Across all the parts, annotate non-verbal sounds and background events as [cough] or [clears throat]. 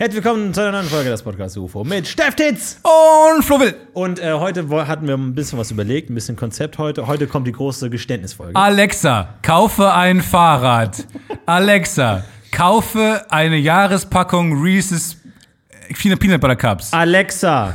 Herzlich willkommen zu einer neuen Folge des Podcasts UFO mit Steff Titz. Und Flo Will. Und äh, heute hatten wir ein bisschen was überlegt, ein bisschen Konzept heute. Heute kommt die große Geständnisfolge. Alexa, kaufe ein Fahrrad. [laughs] Alexa, kaufe eine Jahrespackung Reese's Peanut Peanut Butter Cups Alexa,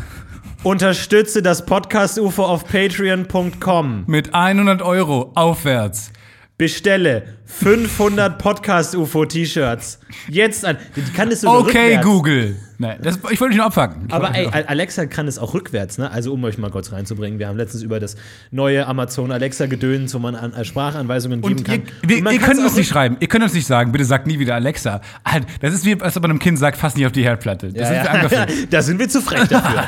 unterstütze das Podcast UFO auf patreon.com. mit 100 Euro aufwärts. Bestelle 500 Podcast UFO T-Shirts. Jetzt an. Die kann es sogar Okay, rückwärts. Google. Nein, das, ich wollte dich nur abfacken. Ich Aber ey, Alexa kann es auch rückwärts, ne? Also um euch mal kurz reinzubringen. Wir haben letztens über das neue Amazon Alexa gedöns, wo man an, äh, Sprachanweisungen geben und kann. ihr, wir, ihr könnt uns nicht schreiben, ihr könnt uns nicht sagen, bitte sagt nie wieder Alexa. Halt, Das ist wie, als ob man einem Kind sagt, fass nicht auf die Herdplatte. Das Ja, sind wir ja. [laughs] da sind wir zu frech dafür.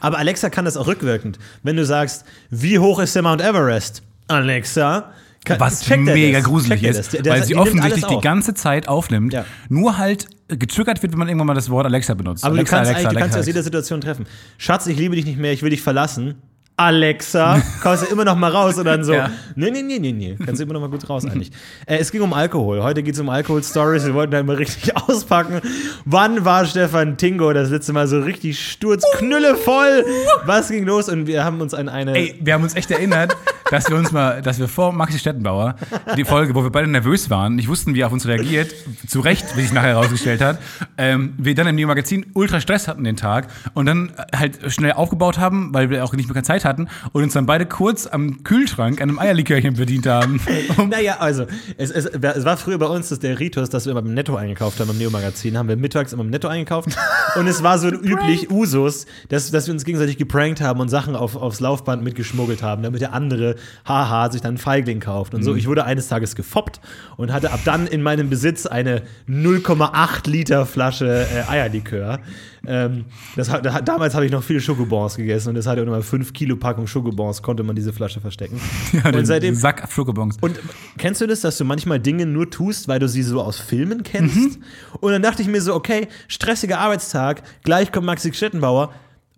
Aber Alexa kann das auch rückwirkend. Wenn du sagst, wie hoch ist der Mount Everest? Alexa, Was mega das? gruselig ist, das? Der- der- weil sie offensichtlich die ganze Zeit aufnimmt, Ja. nur halt äh, getriggert wird, wenn man irgendwann mal das Wort Alexa benutzt. Aber Alexa, du kannst, Alexa, eigentlich, du kannst Alexa, aus jeder Situation treffen. Schatz, ich liebe dich nicht mehr, ich will dich verlassen. Alexa, [laughs] kommst du immer noch mal raus und dann so, Ja. nee, nee, nee, nee, nee, kannst du immer noch mal gut raus eigentlich. [laughs] Äh, es ging um Alkohol, heute geht es um Alkohol-Stories, wir wollten da mal richtig [laughs] auspacken. Wann war Stefan Tingo das letzte Mal so richtig sturzknüllevoll? Was ging los? Und wir haben uns an eine... Ey, wir haben uns echt erinnert, dass wir uns mal, dass wir vor Maxi Stettenbauer, die Folge, wo wir beide nervös waren, nicht wussten, wie er auf uns reagiert, zu Recht, wie sich nachher herausgestellt hat, ähm, wir dann im Neo-Magazin ultra Stress hatten den Tag und dann halt schnell aufgebaut haben, weil wir auch nicht mehr keine Zeit hatten und uns dann beide kurz am Kühlschrank an einem Eierlikörchen bedient haben. [laughs] Naja, also, es, es, es war früher bei uns das der Ritus, dass wir immer beim Netto eingekauft haben, im Neo-Magazin, haben wir mittags immer im Netto eingekauft. [laughs] und es war so üblich, Usus, dass, dass wir uns gegenseitig geprankt haben und Sachen auf, aufs Laufband mitgeschmuggelt haben, damit der andere, haha, sich dann einen Feigling kauft. Und so, ich wurde eines Tages gefoppt und hatte ab dann in meinem Besitz eine 0,8 Liter Flasche äh, Eierlikör. Ähm, das, da, damals habe ich noch viele Schokobons gegessen und das hatte auch immer 5 Kilo Packung Schokobons, konnte man diese Flasche verstecken. [laughs] ja, und seitdem Sack Schokobons. und kennst du das, dass du manchmal Dinge nur tust, weil du sie so aus Filmen kennst? Mhm. Und dann dachte ich mir so, okay, stressiger Arbeitstag, gleich kommt Maxi Stettenbauer,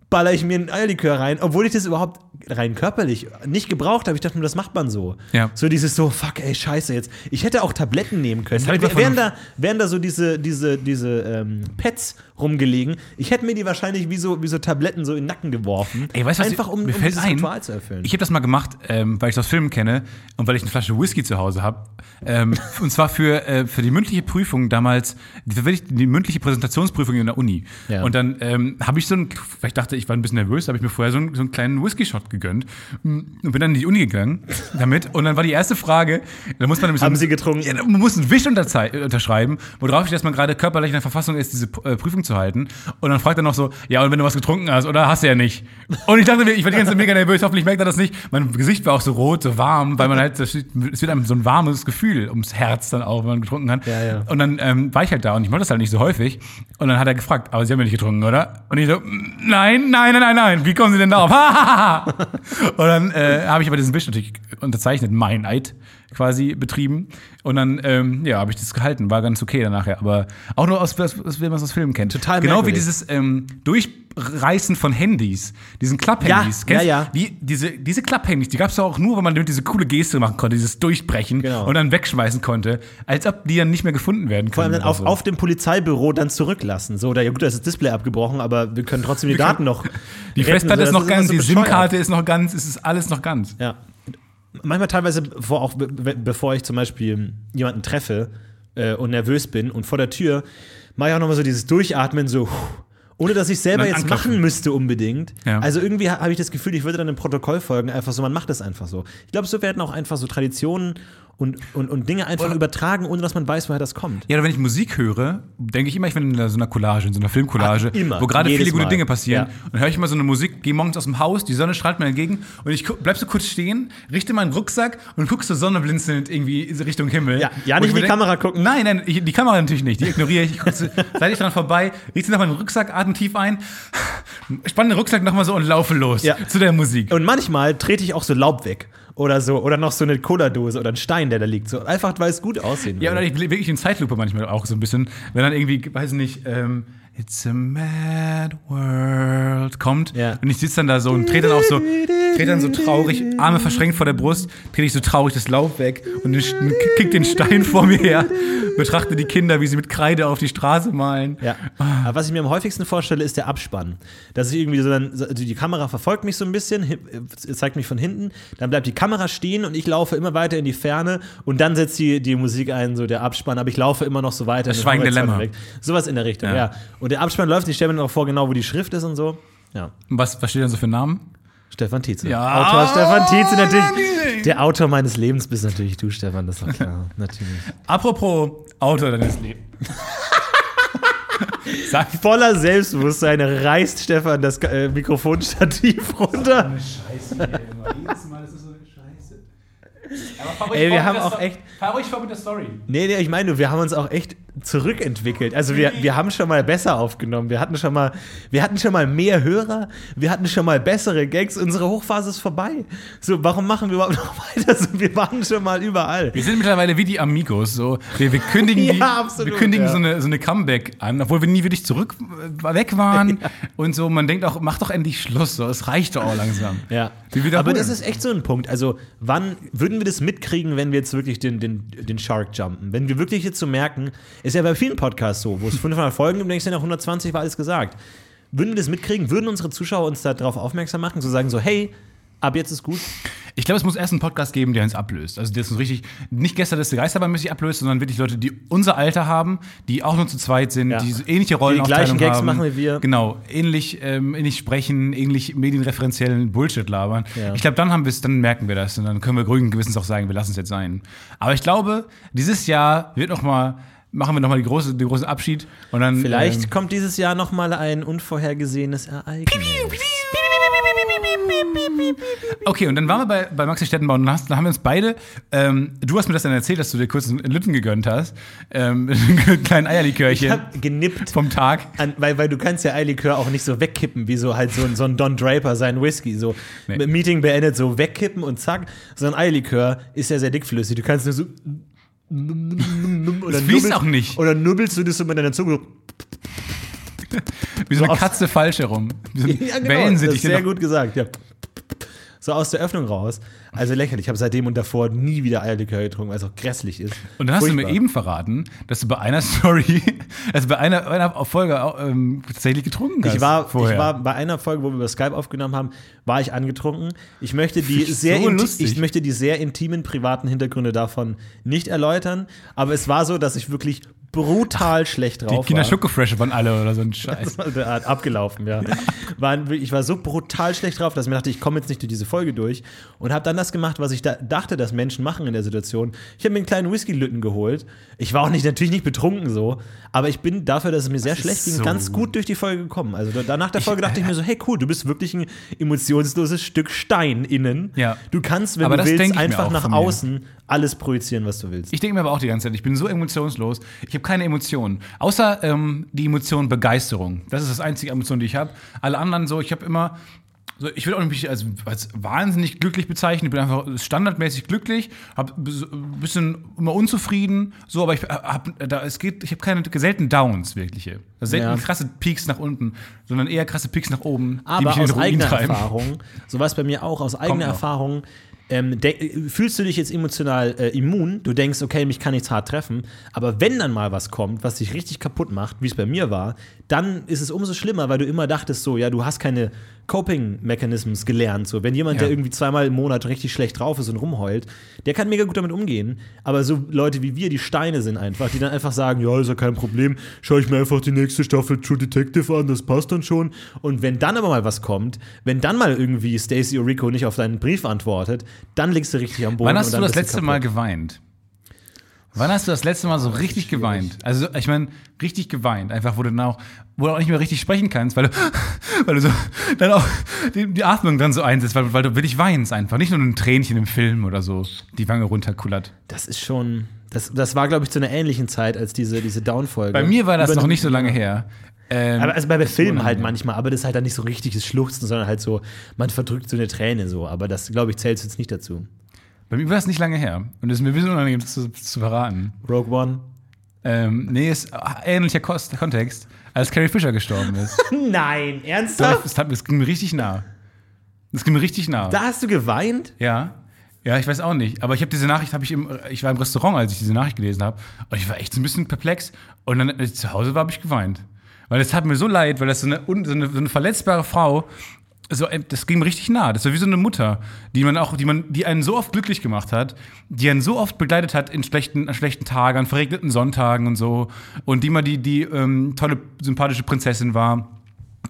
baller ich mir ein Eierlikör rein, obwohl ich das überhaupt rein körperlich nicht gebraucht habe. Ich dachte mir, das macht man so. Ja. So dieses so, fuck, ey, scheiße jetzt. Ich hätte auch Tabletten nehmen können. Wären da, wären da so diese, diese, diese ähm, Pads rumgelegen, ich hätte mir die wahrscheinlich wie so, wie so Tabletten so in den Nacken geworfen. Ey, weißt du, was Einfach um, mir um fällt dieses ein, Ritual zu erfüllen. Ich habe das mal gemacht, ähm, weil ich das Filmen kenne und weil ich eine Flasche Whisky zu Hause habe. Ähm, [laughs] und zwar für, äh, für die mündliche Prüfung damals, die, die mündliche Präsentationsprüfung in der Uni. Ja. Und dann ähm, habe ich so ein, weil ich dachte, ich war ein bisschen nervös, habe ich mir vorher so einen, so einen kleinen Whisky-Shot gegönnt und bin dann in die Uni gegangen damit. Und dann war die erste Frage, da muss man nämlich so Haben ein- Sie getrunken? Ja, man muss einen Wisch unterschreiben, worauf ich, dass man gerade körperlich in der Verfassung ist, diese äh, Prüfung zu halten. Und dann fragt er noch so, ja, und wenn du was getrunken hast, oder hast du ja nicht. Und ich dachte mir, ich war die ganze Zeit mega nervös, hoffentlich merkt er das nicht. Mein Gesicht war auch so rot, so warm, weil man halt, es wird einem so ein warmes Gefühl ums Herz dann auch, wenn man getrunken hat. Ja, ja. Und dann ähm, war ich halt da und ich mache das halt nicht so häufig. Und dann hat er gefragt, aber Sie haben ja nicht getrunken, oder? Und ich so, nein, nein, nein, nein, nein, wie kommen Sie denn darauf? [laughs] und dann äh, habe ich aber diesen Wisch natürlich unterzeichnet, mein Eid quasi betrieben. Und dann, ähm, ja, habe ich das gehalten. War ganz okay danach, ja. Aber auch nur aus, aus, aus wie man es aus Filmen kennt. Total Genau wie merkwürdig. dieses ähm, Durchreißen von Handys, diesen Klapphandys. Ja, Kennst ja, du? ja. Wie, diese, diese Klapphandys, die gab es ja auch nur, wenn man damit diese coole Geste machen konnte, dieses Durchbrechen Genau. und dann wegschmeißen konnte, als ob die dann nicht mehr gefunden werden Vor allem können. dann auf, so. auf dem Polizeibüro dann zurücklassen. So, da, ja gut, da ist das Display abgebrochen, aber wir können trotzdem die können- Daten noch. Die Festplatte so, ist noch ganz, so die. SIM-Karte ist noch ganz, es ist alles noch ganz. Ja. Manchmal teilweise, bevor, auch be be- bevor ich zum Beispiel jemanden treffe äh, und nervös bin und vor der Tür, mache ich auch nochmal so dieses Durchatmen, so. puh, Ohne dass ich selber jetzt anklopfen. machen müsste unbedingt. Ja. Also irgendwie ha- habe ich das Gefühl, ich würde dann im Protokoll folgen, einfach so, man macht es einfach so. Ich glaube, so werden auch einfach so Traditionen und, und, und Dinge einfach Oder- übertragen, ohne dass man weiß, woher das kommt. Ja, oder wenn ich Musik höre, denke ich immer, ich bin in so einer Collage, in so einer Filmcollage, Ah, wo gerade viele gute Mal. Dinge passieren. Ja. Und dann höre ich immer so eine Musik, gehe morgens aus dem Haus, die Sonne strahlt mir entgegen und ich bleib so kurz stehen, richte meinen Rucksack und guck so sonneblinzelnd irgendwie in Richtung Himmel. Ja, ja, nicht ich in die denk- Kamera gucken. Nein, nein, ich, die Kamera natürlich nicht, die ignoriere ich. Ich gucke so, [laughs] seid ich dran vorbei, richte nach meinem Rucksack, atme tief ein, spanne den Rucksack nochmal so und laufe los Ja. zu der Musik. Und manchmal trete ich auch so Laub weg. Oder so. Oder noch so eine Cola-Dose oder ein Stein, der da liegt. So einfach, weil es gut aussehen Ja, will. oder ich wirklich in Zeitlupe manchmal auch so ein bisschen, wenn dann irgendwie, weiß nicht, ähm, It's a mad world kommt. Ja. Und ich sitze dann da so und trete dann auch so, trete dann so traurig, Arme verschränkt vor der Brust, trete ich so traurig das Laub weg und kick den Stein vor mir her, betrachte die Kinder, wie sie mit Kreide auf die Straße malen. Ja. Aber was ich mir am häufigsten vorstelle, ist der Abspann. Dass ich irgendwie so dann, also die Kamera verfolgt mich so ein bisschen, äh, zeigt mich von hinten, dann bleibt die Kamera stehen und ich laufe immer weiter in die Ferne und dann setzt die, die Musik ein, so der Abspann, aber ich laufe immer noch so weiter. Das Schweigende Lämmer. Sowas in der Richtung, ja. Ja. Und der Abspann läuft, ich stelle mir auch vor, genau wo die Schrift ist und so. Ja. Was, was steht denn so für Namen? Stefan Tietze. Ja. Autor Stefan Tietze natürlich. Der Autor meines Lebens bist natürlich du, Stefan, das ist doch klar. natürlich. Apropos Autor deines Lebens. [laughs] Voller Selbstbewusstsein reißt Stefan das äh, Mikrofonstativ runter. Scheiße hier immer. Jedes Mal ist es so eine Scheiße. Aber fahr Ey, wir vor haben mit der auch Sto- echt- Fahr ruhig vor mit der Story. Nee, nee, ich meine, wir haben uns auch echt zurückentwickelt. Also wir, wir haben schon mal besser aufgenommen. Wir hatten schon mal, wir hatten schon mal mehr Hörer, wir hatten schon mal bessere Gags. Unsere Hochphase ist vorbei. So, warum machen wir überhaupt noch [laughs] weiter? So, wir waren schon mal überall. Wir sind mittlerweile wie die Amigos. So. Wir, wir kündigen, [laughs] Ja, die, absolut, wir kündigen ja. so, eine, so eine Comeback an, obwohl wir nie wirklich zurück weg waren. [laughs] Und so, man denkt auch, mach doch endlich Schluss. So. Es reicht doch auch langsam. Ja. Aber das ist echt so ein Punkt. Also, wann würden wir das mitkriegen, wenn wir jetzt wirklich den, den, den Shark jumpen? Wenn wir wirklich jetzt so merken, ist ja bei vielen Podcasts so, wo es 500 Folgen gibt denkst du, nach 120 war alles gesagt. Würden wir das mitkriegen? Würden unsere Zuschauer uns darauf aufmerksam machen, zu sagen so, hey, ab jetzt ist gut? Ich glaube, es muss erst einen Podcast geben, der uns ablöst. Also, der uns richtig, nicht gestern ist der Geisterbahn-mäßig ablöst, sondern wirklich Leute, die unser Alter haben, die auch nur zu zweit sind, Ja. die so ähnliche Rollenaufteilung gleichen Gags haben. machen wie wir. Genau, ähnlich, ähm, ähnlich sprechen, ähnlich medienreferenziellen Bullshit labern. Ja. Ich glaube, dann haben wir es, dann merken wir das und dann können wir ruhigen Gewissens auch sagen, wir lassen es jetzt sein. Aber ich glaube, dieses Jahr wird noch mal, machen wir noch mal die große, den großen Abschied und dann Vielleicht ähm, kommt dieses Jahr noch mal ein unvorhergesehenes Ereignis. Okay, und dann waren wir bei, bei Maxi Stettenbau und dann, hast, dann haben wir uns beide, ähm, du hast mir das dann erzählt, dass du dir kurz einen Lütten gegönnt hast, ähm, [laughs] einen kleinen Ich Eierlikörchen hab genippt. vom Tag. An, weil, weil du kannst ja Eierlikör auch nicht so wegkippen, wie so halt so ein, so ein Don Draper sein Whisky. So Nee. Meeting beendet, so wegkippen und zack. So ein Eierlikör ist ja sehr dickflüssig. Du kannst nur so. Oder Das nubbelst- auch nicht. Oder nubbelst du das so mit deiner Zunge. Wie so eine Katze falsch herum. [laughs] Ja, genau. Das ist sehr gut gesagt, ja. So aus der Öffnung raus. Also lächerlich. Ich habe seitdem und davor nie wieder Eierlikör getrunken, weil es auch grässlich ist. Und dann hast du Furchtbar. mir eben verraten, dass du bei einer [laughs] Story, also bei einer, einer Folge auch, ähm, tatsächlich getrunken hast. Ich war, vorher. ich war bei einer Folge, wo wir über Skype aufgenommen haben, war ich angetrunken. Ich möchte die, sehr, so lustig. ich möchte die sehr intimen privaten Hintergründe davon nicht erläutern. Aber es war so, dass ich wirklich brutal schlecht die drauf Kinder war. Schokofresh waren alle oder so ein [laughs] Scheiß. Abgelaufen, ja. War, ich war so brutal schlecht drauf, dass ich mir dachte, ich komme jetzt nicht durch diese Folge durch. Und habe dann das gemacht, was ich da dachte, dass Menschen machen in der Situation. Ich habe mir einen kleinen Whisky-Lütten geholt. Ich war auch nicht, natürlich nicht betrunken so, aber ich bin dafür, dass es mir sehr schlecht ging, so ganz gut durch die Folge gekommen. Also da- nach der Folge dachte ich mir so, hey cool, du bist wirklich ein emotionsloses Stück Stein innen. Ja. Du kannst, wenn Aber du willst, ich einfach nach außen alles projizieren, was du willst. Ich denke mir aber auch die ganze Zeit, ich bin so emotionslos, ich habe keine Emotionen. Außer ähm, die Emotion Begeisterung. Das ist das einzige Emotion, die ich habe. Alle anderen so, ich habe immer, so, ich will auch nicht mich als, als wahnsinnig glücklich bezeichnen. Ich bin einfach standardmäßig glücklich, habe ein bisschen immer unzufrieden, so, aber ich habe, da es geht, ich habe keine selten Downs wirkliche, also selten Ja. krasse Peaks nach unten, sondern eher krasse Peaks nach oben, Aber aus eigener. Erfahrung, so was bei mir auch, aus eigener noch. Ähm, fühlst du dich jetzt emotional äh, immun? Du denkst, okay, mich kann nichts hart treffen. Aber wenn dann mal was kommt, was dich richtig kaputt macht, wie es bei mir war, dann ist es umso schlimmer, weil du immer dachtest, so, ja, du hast keine Coping-Mechanisms gelernt. So, wenn jemand, Ja. der irgendwie zweimal im Monat richtig schlecht drauf ist und rumheult, der kann mega gut damit umgehen. Aber so Leute wie wir, die Steine sind einfach, die dann einfach sagen, ja, ist ja kein Problem, schaue ich mir einfach die nächste Staffel True Detective an, das passt dann schon. Und wenn dann aber mal was kommt, wenn dann mal irgendwie Stacey Orico nicht auf deinen Brief antwortet, dann liegst du richtig am Boden. Wann hast du das letzte kaputt. Mal geweint? Wann hast du das letzte Mal so richtig geweint? Also, ich meine, richtig geweint. Einfach, wo du dann auch, wo du auch nicht mehr richtig sprechen kannst, weil du, [laughs] weil du so dann auch die, die Atmung dann so einsetzt, weil, weil du wirklich weinst einfach. Nicht nur ein Tränchen im Film oder so, die Wange runterkullert. Das ist schon. Das, das war, glaube ich, zu einer ähnlichen Zeit als diese, diese Down-Folge. Bei mir war das Über- noch nicht so lange her. Ähm, Aber also bei, bei Filmen halt manchmal, aber das ist halt dann nicht so richtiges Schluchzen, sondern halt so, man verdrückt so eine Träne so. Aber das, glaube ich, zählt jetzt nicht dazu. Bei mir war es nicht lange her. Und es ist mir ein bisschen unangenehm, das zu, zu verraten. Rogue One. Ähm, nee, ist ähnlicher Kost Kontext, als Carrie Fisher gestorben ist. [laughs] Nein, ernsthaft? das, hat, das ging mir richtig nah. Das ging mir richtig nah. Da hast du geweint? Ja. Ja, ich weiß auch nicht. Aber ich habe diese Nachricht, habe ich im, ich war im Restaurant, als ich diese Nachricht gelesen habe. Und ich war echt so ein bisschen perplex. Und dann, als ich zu Hause war, habe ich geweint. Weil es tat mir so leid, weil das so eine, so eine, so eine verletzbare Frau, so, äh, das ging mir richtig nah. Das war wie so eine Mutter, die man auch, die man, die einen so oft glücklich gemacht hat, die einen so oft begleitet hat in schlechten, an schlechten Tagen, an verregneten Sonntagen und so. Und die mal die, die ähm, tolle, sympathische Prinzessin war.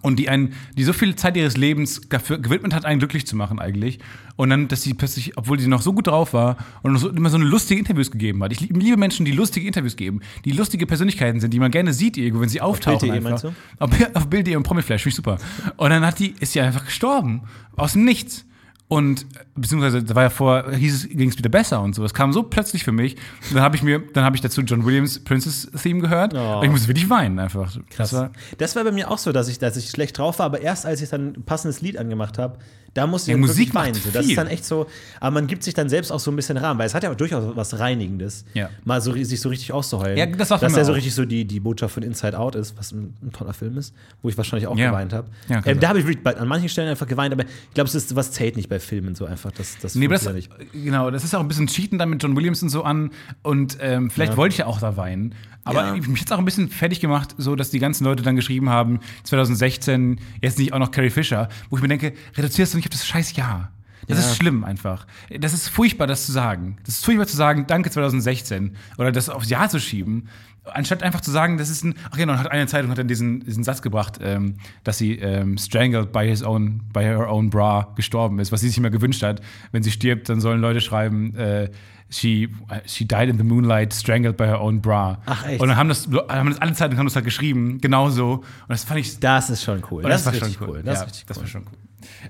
Und die einen, die so viel Zeit ihres Lebens dafür gewidmet hat, einen glücklich zu machen eigentlich. Und dann, dass sie plötzlich, obwohl sie noch so gut drauf war und so, immer so eine lustige Interviews gegeben hat. Ich lieb- liebe Menschen, die lustige Interviews geben, die lustige Persönlichkeiten sind, die man gerne sieht irgendwo, wenn sie auftauchen. Bild.de einfach. meinst du? Auf, auf Bild.de und Promiflash, finde ich super. Und dann hat die, ist sie einfach gestorben. Aus dem Nichts. Und beziehungsweise da war ja vor, hieß es, ging es wieder besser und so. Das kam so plötzlich für mich. Und dann habe ich mir, dann habe ich dazu John Williams Princess Theme gehört. Oh. Ich musste wirklich weinen einfach. Das war, Das war bei mir auch so, dass ich, dass ich schlecht drauf war, aber erst als ich dann ein passendes Lied angemacht habe, da musste ich Ja, dann Musik weinen. So. Das ist dann echt so, aber man gibt sich dann selbst auch so ein bisschen Rahmen, weil es hat ja auch durchaus was Reinigendes, Ja. mal so, sich so richtig auszuheulen. Ja, das war Dass ja so richtig so die, die Botschaft von Inside Out ist, was ein, ein toller Film ist, wo ich wahrscheinlich auch Ja. geweint habe. Ja, ähm, da habe ich an manchen Stellen einfach geweint, aber ich glaube, es ist was zählt nicht bei Filmen so einfach. Das, das Nee, das, nicht. genau, das ist auch ein bisschen Cheaten dann mit John Williams und so an. Und ähm, vielleicht wollte ich ja auch da weinen. Aber Ja. ich- mich jetzt auch ein bisschen fertig gemacht, so dass die ganzen Leute dann geschrieben haben, 2016, jetzt nicht auch noch Carrie Fisher, wo ich mir denke, reduzierst du nicht auf das scheiß Jahr. Das Ja. ist schlimm einfach. Das ist furchtbar, das zu sagen. Das ist furchtbar zu sagen, danke 2016. Oder das aufs Jahr zu schieben. Anstatt einfach zu sagen, das ist ein. Ach genau, hat eine Zeitung hat dann diesen, diesen Satz gebracht, ähm, dass sie ähm, strangled by his own, by her own bra gestorben ist, was sie sich immer gewünscht hat. Wenn sie stirbt, dann sollen Leute schreiben, äh, she, she died in the moonlight, strangled by her own bra. Ach, echt? Und dann haben das, haben das alle Zeitungen haben das halt geschrieben, genauso. Und das fand ich Das ist schon cool. und Das, das, war schon cool. cool. Das ja, das cool. war schon cool.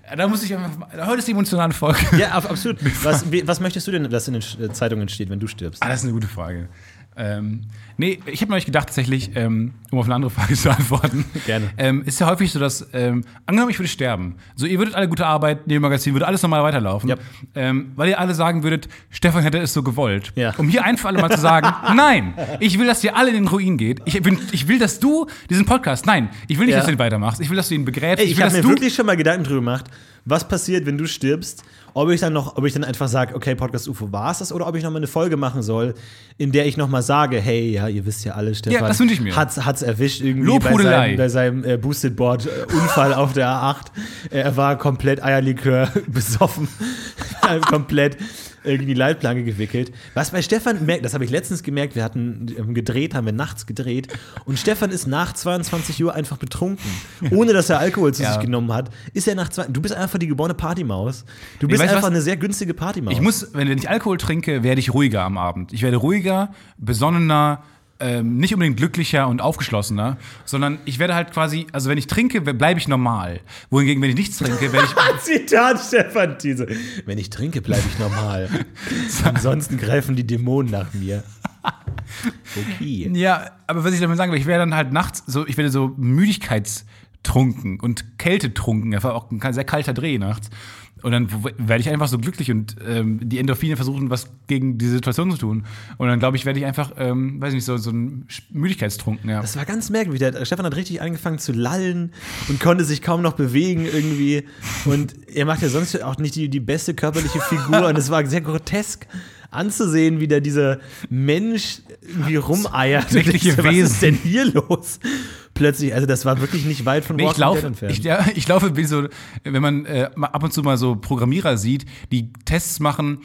Äh, Da muss ich einfach. Heute ist die emotionale Folge. Ja, ab- absolut. Was, wie- was möchtest du denn, dass in den Sch- Zeitungen steht, wenn du stirbst? Ah, das ist eine gute Frage. Ähm, nee, ich habe mir gedacht, tatsächlich, ähm, um auf eine andere Frage [laughs] zu antworten. Gerne. Ähm, ist ja häufig so, dass, ähm, angenommen, ich würde sterben. So, ihr würdet alle gute Arbeit, neben Magazin, würde alles normal weiterlaufen. Ja. Ähm, weil ihr alle sagen würdet, Stefan hätte es so gewollt. Ja. Um hier ein für alle Mal zu sagen, [laughs] nein, ich will, dass ihr alle in den Ruin geht. Ich, bin, ich will, dass du diesen Podcast, nein, ich will nicht, Ja. dass du ihn weitermachst. Ich will, dass du ihn begräbst. Ey, ich will, habe dass mir du wirklich schon mal Gedanken drüber gemacht, was passiert, wenn du stirbst. Ob ich dann noch, ob ich dann einfach sage, okay, Podcast UFO war es das, oder ob ich noch mal eine Folge machen soll, in der ich noch mal sage, hey, ja, ihr wisst ja alle, Stefan, Ja, das ich mir. Hat's, hat's erwischt irgendwie bei seinem, bei seinem äh, Boosted Board äh, Unfall auf der A8. Äh, er war komplett Eierlikör [laughs] besoffen, [laughs] komplett irgendwie die Leitplanke gewickelt. Was bei Stefan merkt, das habe ich letztens gemerkt, wir hatten ähm, gedreht, haben wir nachts gedreht und Stefan ist nach 22 Uhr einfach betrunken, ohne dass er Alkohol zu [laughs] Ja. sich genommen hat. Ist er nach zwei, du bist einfach die geborene Partymaus. Du bist weißt einfach was? eine sehr günstige Partymaus. Ich muss, wenn ich Alkohol trinke, werde ich ruhiger am Abend. Ich werde ruhiger, besonnener, ähm, nicht unbedingt glücklicher und aufgeschlossener, sondern ich werde halt quasi, also wenn ich trinke, bleibe ich normal. Wohingegen, wenn ich nichts trinke, werde ich. [laughs] Zitat Stefan Thiese. Wenn ich trinke, bleibe ich normal. [laughs] Ansonsten greifen die Dämonen nach mir. Okay. ja, aber was ich damit sagen will, ich werde dann halt nachts so, ich werde so müdigkeitstrunken und kältetrunken. Das war auch ein sehr kalter Dreh nachts. Und dann werde ich einfach so glücklich und ähm, die Endorphine versuchen, was gegen diese Situation zu tun. Und dann glaube ich, werde ich einfach, ähm, weiß nicht, so, so ein Müdigkeitstrunken, ja. Das war ganz merkwürdig. Der Stefan hat richtig angefangen zu lallen und konnte sich kaum noch bewegen irgendwie. Und er macht ja sonst auch nicht die, die beste körperliche Figur. Und es war sehr grotesk anzusehen, wie da dieser Mensch irgendwie rumeiert. So, Was Wesen. ist denn hier los? Plötzlich, also das war wirklich nicht weit von Nee, ich laufe, entfernt. ich, ja, ich laufe wie so, wenn man äh, ab und zu mal so Programmierer sieht, die Tests machen,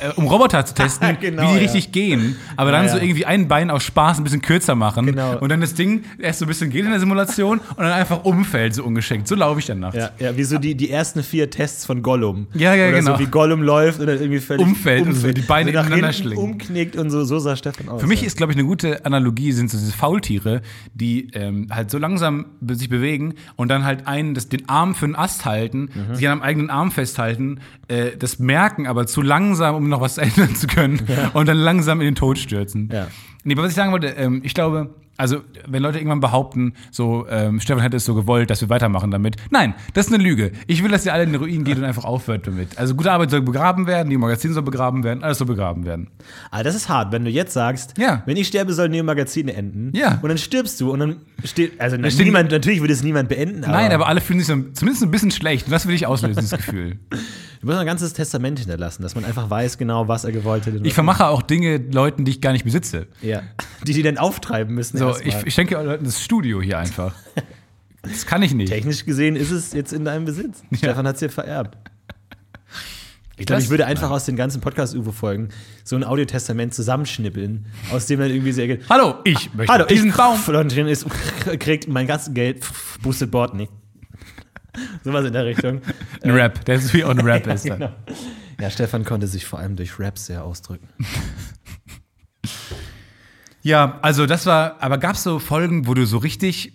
äh, um Roboter zu testen, [laughs] Genau, wie die ja. richtig gehen, aber dann Ja, so irgendwie ein Bein aus Spaß ein bisschen kürzer machen Genau. und dann das Ding erst so ein bisschen geht in der Simulation und dann einfach umfällt, so ungeschickt. So laufe ich dann nachts. Ja, ja, wie so die, die ersten vier Tests von Gollum. Ja, ja, Oder genau. so wie Gollum läuft und dann irgendwie völlig Umfällt und so die Beine nach ineinander schlingen. umknickt und so, so sah Stefan aus. Für mich ist, glaube ich, eine gute Analogie sind so diese Faultiere, die ähm, halt so langsam sich bewegen und dann halt einen, das, den Arm für einen Ast halten, Mhm. sich an einem eigenen Arm festhalten, äh, das merken, aber zu langsam, um noch was [laughs] ändern zu können und dann langsam in den Tod stürzen. Ja. Nee, aber was ich sagen wollte, ähm, ich glaube, Also, wenn Leute irgendwann behaupten, so, ähm, Stefan hätte es so gewollt, dass wir weitermachen damit. Nein, das ist eine Lüge. Ich will, dass ihr alle in den Ruin geht und einfach aufhört damit. Also, gute Arbeit soll begraben werden, die Magazin soll begraben werden, alles soll begraben werden. Aber das ist hart, wenn du jetzt sagst, Ja. wenn ich sterbe, soll Neo Magazine enden. Ja. Und dann stirbst du und dann steht, also steht- niemand, natürlich würde es niemand beenden. Aber Nein, aber alle fühlen sich so, zumindest ein bisschen schlecht. Und das will ich auslösen, das Gefühl. [laughs] du musst ein ganzes Testament hinterlassen, dass man einfach weiß genau, was er gewollt hätte. Ich vermache auch Dinge Leuten, die ich gar nicht besitze. ja. Die, die dann auftreiben müssen. So, ich, ich schenke Leuten das Studio hier einfach. Das kann ich nicht. Technisch gesehen ist es jetzt in deinem Besitz. Stefan hat es dir vererbt. Ich glaube, ich würde einfach aus den ganzen Podcast-UFO-Folgen so ein Audiotestament zusammenschnippeln, aus dem dann irgendwie sehr. Hallo, ich möchte Hallo, diesen ich, Baum. Und drin ist, kriegt mein ganzes Geld, pff, boosted Board nicht. Sowas in der Richtung. Ein Rap, der ist wie ein Rap [laughs] ist. dann. Genau. Ja, Stefan konnte sich vor allem durch Raps sehr ausdrücken. Ja, also das war, aber gab es so Folgen, wo du so richtig,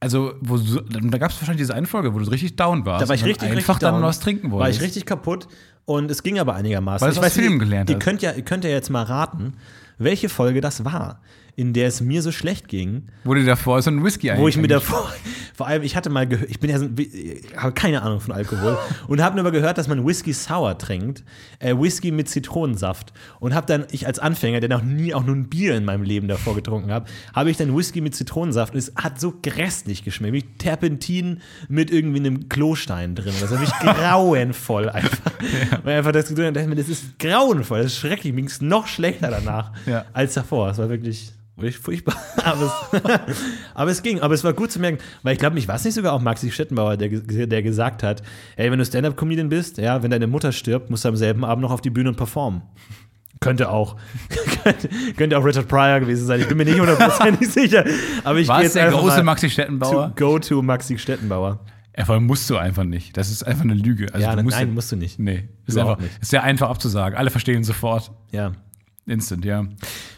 also wo du, so- da gab es wahrscheinlich diese eine Folge, wo du so richtig down warst. Da war ich richtig, einfach richtig dann down. was trinken War wolltest. ich richtig kaputt und es ging aber einigermaßen. Weil Ich nicht, Filmen gelernt ihr hast. könnt ja, ihr könnt ja jetzt mal raten, welche Folge das war, in der es mir so schlecht ging, Wo dir davor so ein Whisky wo ich mir davor, [laughs] vor allem, ich hatte mal gehört, ich bin ja so, ich habe keine Ahnung von Alkohol [laughs] und habe nur mal gehört, dass man Whisky Sour trinkt, äh, Whisky mit Zitronensaft und habe dann, ich als Anfänger, der noch nie auch nur ein Bier in meinem Leben davor getrunken habe, habe ich dann Whisky mit Zitronensaft und es hat so grässlich geschmeckt, wie Terpentin mit irgendwie einem Klostein drin. Das war wirklich [laughs] grauenvoll einfach. Weil einfach das getrunken habe, dachte ich mir, das ist grauenvoll, das ist schrecklich, mir ging es noch schlechter danach Ja. als davor. Es war wirklich wirklich furchtbar. [laughs] Aber es, [laughs] aber es ging. Aber es war gut zu merken, weil ich glaube, mich war es nicht sogar auch Maxi Stettenbauer, der, der gesagt hat, ey, wenn du Stand-Up-Comedian bist, ja, wenn deine Mutter stirbt, musst du am selben Abend noch auf die Bühne und performen. Könnte auch. [laughs] könnte, auch Richard Pryor gewesen sein. Ich bin mir nicht hundertprozentig sicher. Aber ich War gehe es der große Maxi to Stettenbauer? go to Maxi Stettenbauer. Ja, vor allem musst du einfach nicht. Das ist einfach eine Lüge. Also Ja, du musst nein, musst du nicht. Nee, ist, einfach, nicht. ist sehr einfach abzusagen. Alle verstehen sofort. Ja. Instant, ja.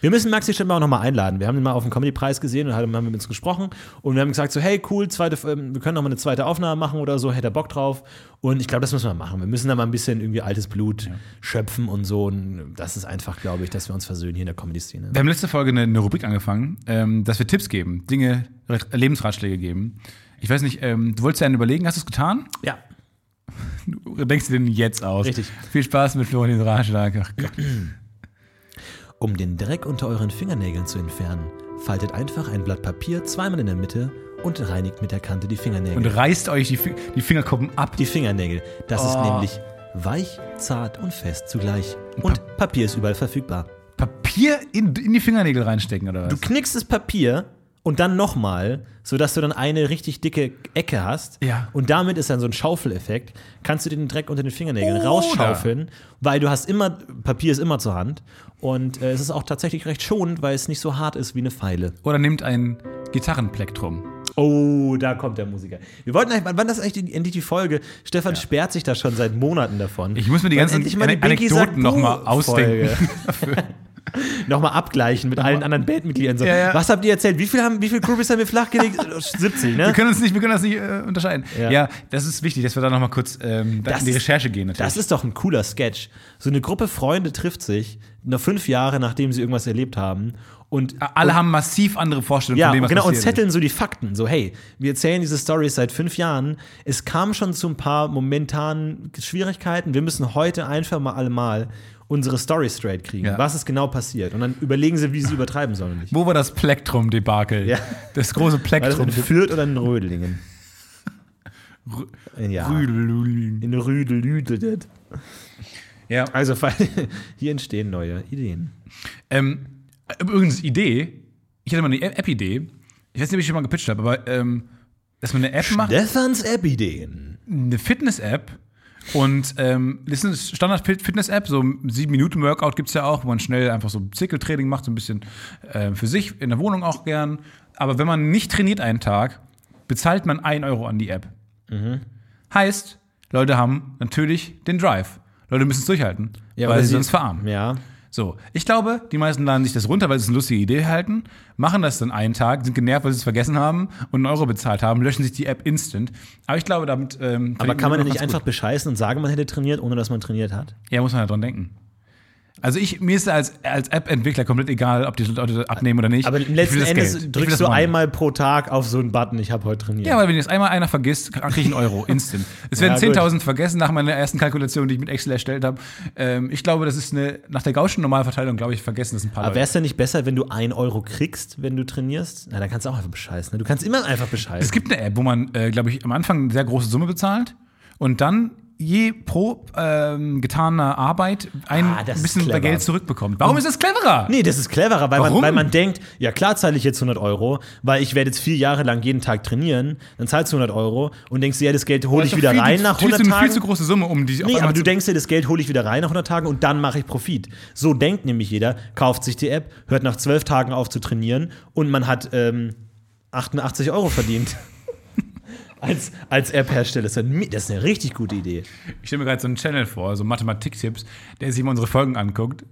Wir müssen Maxi Stettenbauer nochmal einladen. Wir haben ihn mal auf dem Comedy-Preis gesehen und haben, mit uns gesprochen. Und wir haben gesagt, so, hey, cool, zweite, ähm, wir können noch mal eine zweite Aufnahme machen oder so, hätte er Bock drauf. Und ich glaube, das müssen wir machen. Wir müssen da mal ein bisschen irgendwie altes Blut schöpfen und so. Und das ist einfach, glaube ich, dass wir uns versöhnen hier in der Comedy-Szene. Wir haben letzte Folge eine, eine Rubrik angefangen, ähm, dass wir Tipps geben, Dinge, Lebensratschläge geben. Ich weiß nicht, ähm, du wolltest ja einen überlegen, hast du es getan? Ja. [laughs] Du denkst du den jetzt aus? Richtig. Viel Spaß mit Florian Ratschlag. Ach Gott. [clears throat] Um den Dreck unter euren Fingernägeln zu entfernen, faltet einfach ein Blatt Papier zweimal in der Mitte und reinigt mit der Kante die Fingernägel. Und reißt euch die, Fi- die Fingerkuppen ab. die Fingernägel. Das ist Oh. nämlich weich, zart und fest zugleich. Und Papier ist überall verfügbar. Papier in, in die Fingernägel reinstecken, oder was? Du knickst das Papier und dann nochmal, sodass du dann eine richtig dicke Ecke hast. Ja. Und damit ist dann so ein Schaufeleffekt. Kannst du den Dreck unter den Fingernägeln Oder- rausschaufeln, weil du hast immer, Papier ist immer zur Hand. Und äh, es ist auch tatsächlich recht schonend, weil es nicht so hart ist wie eine Feile. Oder nimmt ein Gitarrenplektrum. Oh, da kommt der Musiker. Wir wollten eigentlich, wann wann das eigentlich endlich die Folge? Stefan sperrt sich da schon seit Monaten davon. Ich muss mir die ganzen Anekdoten sagt noch mal Buh ausdenken. [laughs] [laughs] [laughs] Nochmal abgleichen mit allen anderen Bandmitgliedern. So, Ja, ja. Was habt ihr erzählt? Wie viel, haben, wie viel Groupies haben wir flachgelegt? [laughs] 70, ne? Wir können uns nicht, wir können das nicht äh, unterscheiden. Ja. Ja. das ist wichtig, dass wir da noch mal kurz ähm, in die ist- Recherche gehen. Natürlich. Das ist doch ein cooler Sketch. So eine Gruppe Freunde trifft sich, noch fünf Jahre nachdem sie irgendwas erlebt haben. Und Alle haben massiv andere Vorstellungen Ja, von dem, was genau, und passiert ist. zetteln so die Fakten. So, hey, wir erzählen diese Stories seit fünf Jahren. Es kam schon zu ein paar momentanen Schwierigkeiten. Wir müssen heute einfach mal alle mal unsere Story straight kriegen. Ja. Was ist genau passiert? Und dann überlegen sie, wie sie übertreiben sollen. Wo war das Plektrum-Debakel? Ja. Das große War das Plektrum. in Fürth oder in Rödelingen? ja. Rüdelulin. In Rüdelüdelet. Ja. Also, [laughs] hier entstehen neue Ideen. Ähm, übrigens, Idee. Ich hatte mal eine App-Idee. Ich weiß nicht, ob ich schon mal gepitcht habe, aber ähm, dass man eine App macht, Stefans App-Ideen. eine Fitness-App. Und ähm, das ist eine Standard-Fitness-App, so sieben Minuten Workout gibt es ja auch, wo man schnell einfach so Zirkeltraining macht, so ein bisschen äh, für sich, in der Wohnung auch gern. Aber wenn man nicht trainiert einen Tag, bezahlt man 1 Euro an die App. Heißt, Leute haben natürlich den Drive. Leute müssen es durchhalten, weil oder sie sonst verarmen. Ja. So, ich glaube, die meisten laden sich das runter, weil sie es eine lustige Idee halten, machen das dann einen Tag, sind genervt, weil sie es vergessen haben und einen Euro bezahlt haben, löschen sich die App instant. Aber ich glaube, damit. Ähm, Aber kann man ja nicht einfach bescheißen und sagen, man hätte trainiert, ohne dass man trainiert hat? Ja, muss man ja dran denken. Also ich, mir ist als, als App-Entwickler komplett egal, ob die Leute abnehmen oder nicht. Aber letzten Endes Geld. Drückst du einmal pro Tag auf so einen Button, ich habe heute trainiert. Ja, weil wenn jetzt einmal einer vergisst, kriege ich einen Euro, [laughs] instant. Es werden Ja, gut. 10.000 vergessen nach meiner ersten Kalkulation, die ich mit Excel erstellt habe. Ähm, ich glaube, das ist eine, nach der Gaußschen Normalverteilung, glaube ich, vergessen das ein paar Aber wäre es denn nicht besser, wenn du einen Euro kriegst, wenn du trainierst? Na, dann kannst du auch einfach bescheißen. Ne? Du kannst immer einfach bescheißen. Es gibt eine App, wo man, äh, glaube ich, am Anfang eine sehr große Summe bezahlt und dann je pro ähm, getaner Arbeit ein Ah, das ist bisschen clever. Geld zurückbekommt. Warum ist das cleverer? Nee, das ist cleverer, weil man, weil man denkt, ja klar zahle ich jetzt 100 Euro, weil ich werde jetzt vier Jahre lang jeden Tag trainieren, dann zahlst du 100 Euro und denkst dir, ja, das Geld hole ich Das ist wieder viel, rein nach viel 100 zu, Viel zu Tagen. große Summe, um die Nee, aber du denkst dir, das Geld hole ich wieder rein nach 100 Tagen und dann mache ich Profit. So denkt nämlich jeder, kauft sich die App, hört nach 12 Tagen auf zu trainieren und man hat ähm, 88 Euro verdient. Als als App-Hersteller. Das, ist ein- das ist eine richtig gute Idee. Ich stelle mir gerade so einen Channel vor, so Mathematik-Tipps, der sich immer unsere Folgen anguckt,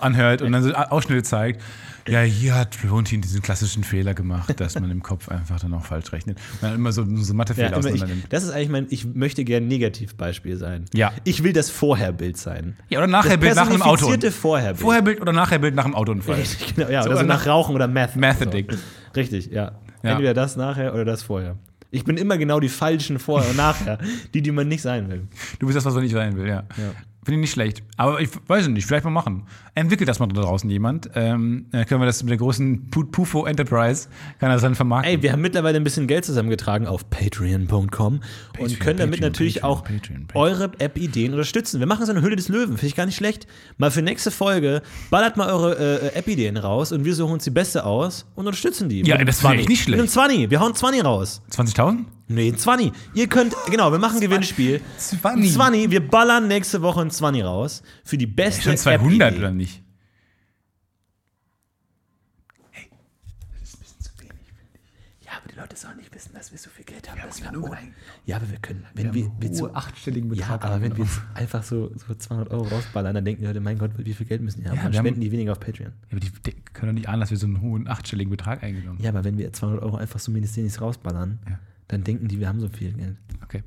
anhört und dann so Ausschnitte zeigt. Ja, hier hat Florentin diesen klassischen Fehler gemacht, dass man im Kopf einfach dann auch falsch rechnet. Dann immer so, so Mathefehler Ja, ich, das ist eigentlich mein, ich möchte gerne ein Negativbeispiel sein. Ja. Ich will das Vorherbild sein. Ja, oder Nachherbild nach einem Auto. personifizierte Vorherbild. Vorherbild oder Nachherbild nach einem Autounfall. Richtig, [laughs] genau, ja, So, oder so oder nach Rauchen oder Meth. Meth So. Richtig, ja. Ja. Entweder das nachher oder das vorher. Ich bin immer genau die falschen Vorher und Nachher, die, die man nicht sein will. Du bist das, was man nicht sein will, ja. Finde ich nicht schlecht. Aber ich weiß nicht, vielleicht mal machen. Entwickelt das mal da draußen jemand. Ähm, dann können wir das mit der großen Pu- Pufo Enterprise, kann das dann vermarkten. Ey, wir haben mittlerweile ein bisschen Geld zusammengetragen auf patreon.com und Patreon, können damit Patreon, natürlich Patreon, auch eure App-Ideen unterstützen. Wir machen so eine Hülle des Löwen, finde ich gar nicht schlecht. Mal für nächste Folge, ballert mal eure äh, App-Ideen raus und wir suchen uns die beste aus und unterstützen die. Ja, das wäre 20. echt nicht Mit einem schlecht. 20. Wir hauen 20 raus. 20.000? Nee, ein 20. Ihr könnt, genau, wir machen ein Gewinnspiel. 20. Ein 20. Wir ballern nächste Woche ein 20 raus für die beste Schon 200 App-Idee. oder nicht? Ja, aber die Leute sollen nicht wissen, dass wir so viel Geld haben. dass wir ohne- ja, aber wir können, wenn wir, wir zu, achtstelligen ja, aber wenn wir jetzt einfach so, so 200 Euro rausballern, dann denken die Leute, mein Gott, wie viel Geld müssen die haben? Ja, dann wir haben- spenden die weniger auf Patreon. Ja, aber die, die können doch nicht ahnen, dass wir so einen hohen achtstelligen Betrag eingenommen haben. Ja, aber wenn wir 200 Euro einfach so ministerisch rausballern, Ja. Dann denken die, wir haben so viel Geld. Okay.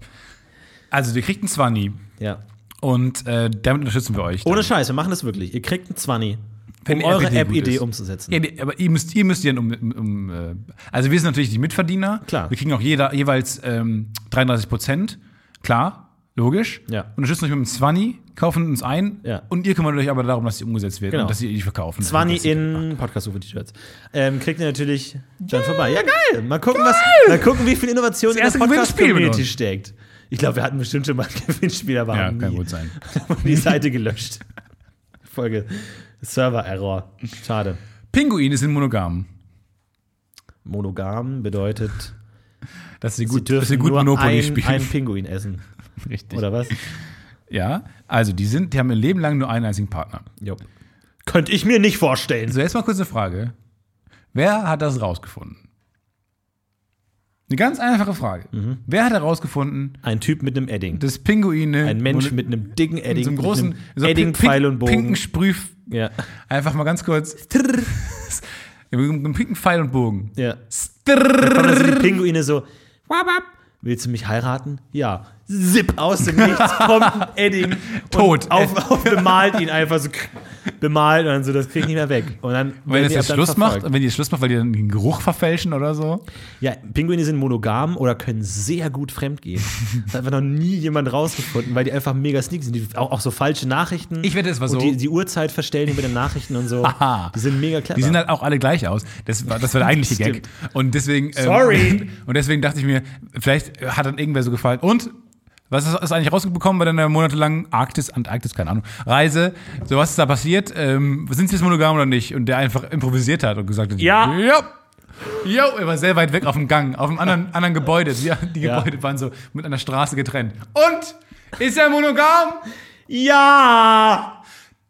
Also, ihr kriegt einen 20 Ja. und äh, damit unterstützen wir euch. Ohne Scheiß, wir machen das wirklich. Ihr kriegt ein 20, Wenn um eure App-Idee umzusetzen. Ja, aber ihr müsst, ihr müsst ja um, um, um äh, also wir sind natürlich die Mitverdiener. Klar. Wir kriegen auch jeder jeweils ähm, 33 Prozent. Klar, logisch. Ja. Unterstützen euch mit dem 20, kaufen uns ein. Ja. Und ihr kümmert euch aber darum, dass sie umgesetzt wird Genau. und dass sie die verkaufen. 20 in podcast ufer t-shirts Ähm, kriegt ihr natürlich dann vorbei. Ja, geil. Mal gucken, was, mal gucken wie viel Innovation in Das der Gewinnspiel mit Podcast-Community steckt. Ich glaube, wir hatten bestimmt schon mal ein Gewinnspiel, aber Ja, kann gut sein. [laughs] die Seite gelöscht. Folge Server-Error. Schade. Pinguine sind monogam. Monogam bedeutet, Dass sie sie gut, dass dürfen sie gut Monopoly ein, spielen. einen Pinguin essen. [laughs] Richtig. Oder was? Ja, also die sind, die haben ihr Leben lang nur einen einzigen Partner. Jo. Könnte ich mir nicht vorstellen. So, jetzt mal kurz eine Frage. Wer hat das rausgefunden? Eine ganz einfache Frage. Mhm. Wer hat herausgefunden, Ein Typ mit einem Edding. dass Pinguine Ein Mensch mono- mit einem dicken mit Edding. so einem großen so einem Edding, pink- Pfeil und Bogen. pinken Sprüh, ja. einfach mal ganz kurz. [laughs] mit einem pinken Pfeil und Bogen. ja. kommen also die Pinguine so, wap, willst du mich heiraten? Ja. Zip aus dem Nichts, [laughs] kommt ein Edding. Tot. Auf, auf, bemalt ihn einfach so, bemalt und dann so, das krieg ich nicht mehr weg. Und dann, Wenn ihr die jetzt Schluss macht, verfolgt. wenn ihr Schluss macht, weil die dann den Geruch verfälschen oder so. Ja, Pinguine sind monogam oder können sehr gut fremdgehen. [laughs] Das hat einfach noch nie jemand rausgefunden, weil die einfach mega sneaky sind. Die, auch, auch so falsche Nachrichten. Ich wette, es war so. Die, die Uhrzeit verstellen die mit den Nachrichten und so. [laughs] Aha. Die sind mega clever. Die sehen halt auch alle gleich aus. Das war, das war der eigentliche [laughs] Gag. Und deswegen. ähm, Sorry. Und deswegen dachte ich mir, vielleicht hat dann irgendwer so gefallen. Und was ist, ist eigentlich rausgekommen bei deiner monatelangen Arktis, Antarktis, keine Ahnung, Reise? So, was ist da passiert? Ähm, sind sie jetzt monogam oder nicht? Und der einfach improvisiert hat und gesagt hat: Ja. Ja. Jo, er war sehr weit weg auf dem Gang, auf einem anderen, anderen Gebäude. Die, die Ja. Gebäude waren so mit einer Straße getrennt. Und? Ist er monogam? ja!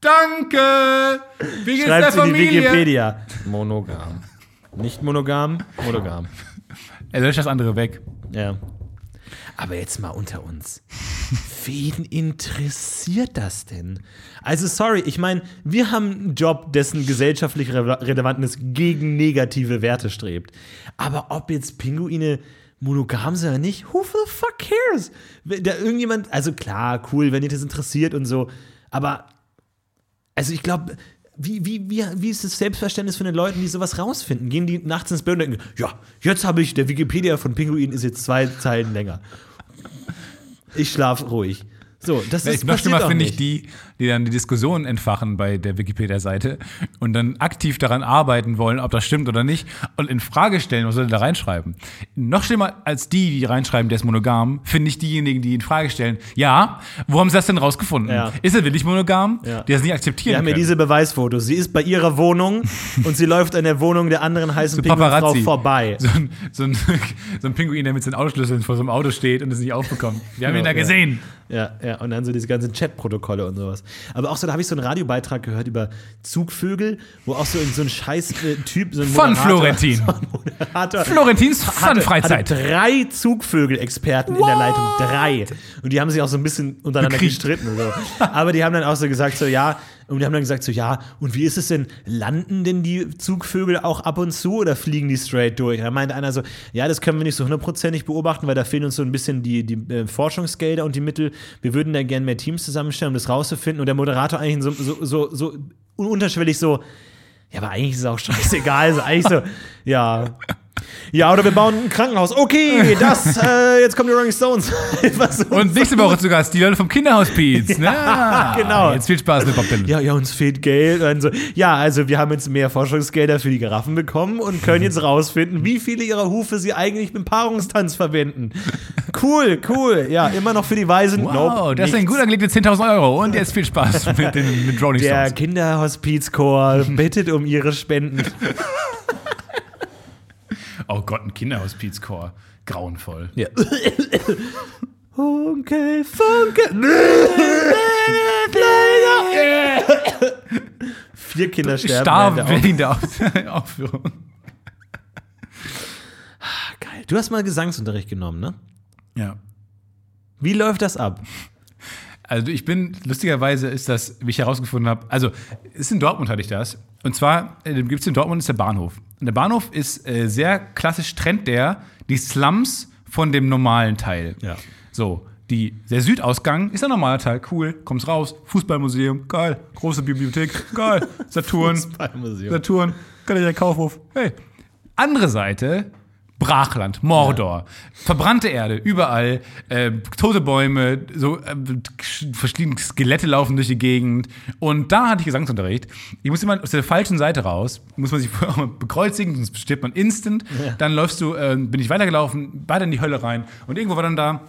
Danke! Wie geht's der Schreibt in die Familie? Wikipedia. Monogam. Nicht monogam, monogam. Er löscht das andere weg. Ja. Aber jetzt mal unter uns. Wen interessiert das denn? Also, sorry, ich meine, wir haben einen Job, dessen gesellschaftlich Re Relevantes gegen negative Werte strebt. Aber ob jetzt Pinguine monogam sind oder nicht, who the fuck cares? Wenn da irgendjemand, also klar, cool, wenn dich das interessiert und so, aber Also ich glaube, wie, wie, wie, wie ist das Selbstverständnis von den Leuten, die sowas rausfinden? Gehen die nachts ins Bett und denken, ja, jetzt habe ich, der Wikipedia von Pinguin ist jetzt zwei Zeilen länger. Ich schlafe ruhig. So, das ist passiert schlimmer auch finde ich die, die dann die Diskussion entfachen bei der Wikipedia-Seite und dann aktiv daran arbeiten wollen, ob das stimmt oder nicht und in Frage stellen, was soll denn da reinschreiben. Noch schlimmer als die, die reinschreiben, der ist monogam, finde ich diejenigen, die in Frage stellen, ja, wo haben sie das denn rausgefunden? Ja. Ist er wirklich monogam? Ja. Die das nicht akzeptieren Wir haben ja diese Beweisfotos. Sie ist bei ihrer Wohnung [laughs] und sie läuft an der Wohnung der anderen heißen So Pinguinfrau vorbei. so ein, so, ein, [laughs] so ein Pinguin, der mit seinen Autoschlüsseln vor so einem Auto steht und es nicht aufbekommt. Wir haben Genau, ihn da ja. gesehen. Ja, ja, und dann so diese ganzen Chatprotokolle und sowas. Aber auch so, da habe ich so einen Radiobeitrag gehört über Zugvögel, wo auch so, so ein scheiß äh, Typ, so ein Von Florentin. [laughs] So ein Moderator Florentins Fun-Freizeit. drei Zugvögel-Experten in der Leitung. Drei. Und die haben sich auch so ein bisschen untereinander Bekriegt. gestritten so. Aber die haben dann auch so gesagt, so, ja, und die haben dann gesagt, so, ja, und wie ist es denn? Landen denn die Zugvögel auch ab und zu oder fliegen die straight durch? Da meinte einer so, ja, das können wir nicht so hundertprozentig beobachten, weil da fehlen uns so ein bisschen die, die äh, Forschungsgelder und die Mittel. Wir würden da gerne mehr Teams zusammenstellen, um das rauszufinden. Und der Moderator eigentlich so, so, so, so unterschwellig so, ja, aber eigentlich ist es auch scheißegal. Also eigentlich so, ja. Ja, oder wir bauen ein Krankenhaus. Okay, [laughs] das, äh, jetzt kommen die Rolling Stones. [laughs] Und nächste Woche zu Gast die Leute vom Kinderhospiz. [laughs] Ja, genau. Jetzt viel Spaß mit Bob Dylan. ja, ja, uns fehlt Geld. Und so. Ja, also wir haben jetzt mehr Forschungsgelder für die Giraffen bekommen und können jetzt rausfinden, wie viele ihrer Hufe sie eigentlich beim Paarungstanz verwenden. Cool, cool. Ja, immer noch für die Weisen. Wow, Nope, das sind nichts. gut angelegte 10.000 Euro. Und jetzt viel Spaß mit den mit Rolling Der Stones. Kinderhospizchor bittet um ihre Spenden. Oh Gott, ein Kinderhospizchor. Grauenvoll. Ja. [coughs] Funke, Funke. Vier Kinder sterben. Starb während der wegen der Auf- [laughs] Aufführung. Auf- Geil. Du hast mal Gesangsunterricht genommen, ne? Ja. Wie läuft das ab? Also ich bin, lustigerweise ist das, wie ich herausgefunden habe, also ist in Dortmund hatte ich das. Und zwar äh, gibt es in Dortmund ist der Bahnhof. Und der Bahnhof ist äh, sehr klassisch trennt der die Slums von dem normalen Teil. Ja. So, die, der Südausgang ist der normale Teil, cool, kommst raus, Fußballmuseum, geil, große Bibliothek, geil, [laughs] Saturn, Fußballmuseum. Saturn, geil, Kaufhof, hey. Andere Seite, Brachland, Mordor, verbrannte Erde, überall, äh, tote Bäume, so äh, verschiedene Skelette laufen durch die Gegend. Und da hatte ich Gesangsunterricht. Ich muss immer aus der falschen Seite raus, muss man sich bekreuzigen, sonst stirbt man instant. Dann läufst du, äh, bin ich weitergelaufen, weiter in die Hölle rein. Und irgendwo war dann da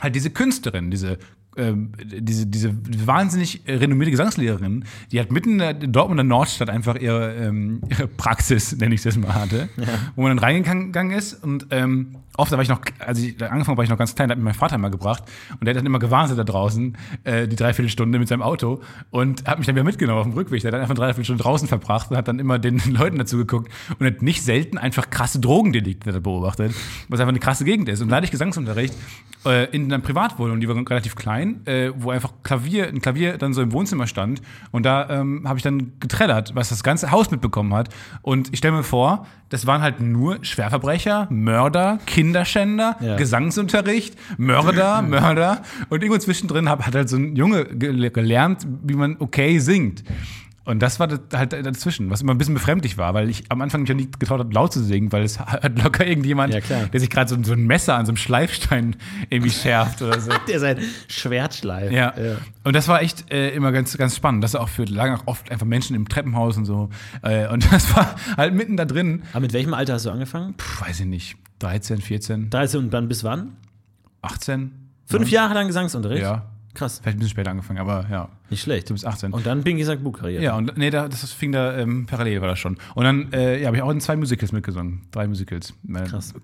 halt diese Künstlerin, diese ähm, diese, diese wahnsinnig renommierte Gesangslehrerin, die hat mitten in der Dortmunder Nordstadt einfach ihre, ähm, ihre Praxis, [laughs] nenne ich das mal, hatte, wo man dann reingegangen ist und ähm, oft, da war ich noch, als ich angefangen war ich noch ganz klein, da hat mir mein Vater mal gebracht und der hat dann immer gewartet da draußen, äh, die Dreiviertelstunde mit seinem Auto und hat mich dann wieder mitgenommen auf dem Rückweg. Der hat dann einfach Dreiviertelstunde draußen verbracht und hat dann immer den [laughs] Leuten dazu geguckt und hat nicht selten einfach krasse Drogendelikte beobachtet, was einfach eine krasse Gegend ist. Und da hatte ich Gesangsunterricht äh, in einer Privatwohnung, die war relativ klein, äh, wo einfach Klavier, ein Klavier dann so im Wohnzimmer stand. Und da ähm, habe ich dann getrellert, was das ganze Haus mitbekommen hat. Und ich stelle mir vor, das waren halt nur Schwerverbrecher, Mörder, Kinderschänder, Ja. Gesangsunterricht, Mörder, [clears throat] Mörder. Und irgendwo zwischendrin hab, hat halt so ein Junge ge gelernt, wie man okay singt. Und das war halt dazwischen, was immer ein bisschen befremdlich war, weil ich am Anfang mich ja nicht getraut habe, laut zu singen, weil es [laughs] hat locker irgendjemand, Ja, der sich gerade so, so ein Messer an so einem Schleifstein irgendwie schärft oder so. [laughs] Der sein Schwert schleift. Ja. Und das war echt äh, immer ganz, ganz spannend. Das auch für lange auch oft einfach Menschen im Treppenhaus und so. Äh, und [laughs] das war halt mitten da drin. Aber mit welchem Alter hast du angefangen? Puh, weiß ich nicht. 13, 14, 13 und dann bis wann? 18? Fünf Jahre lang Gesangsunterricht? Ja. Krass. Vielleicht ein bisschen später angefangen, aber ja. Nicht schlecht. Du bist 18. Und dann Pinky sagt Buchkarriere. ja, und nee, da, das fing da ähm, parallel war das schon. Und dann äh, ja, habe ich auch in zwei Musicals mitgesungen. Drei Musicals. Äh, Krass.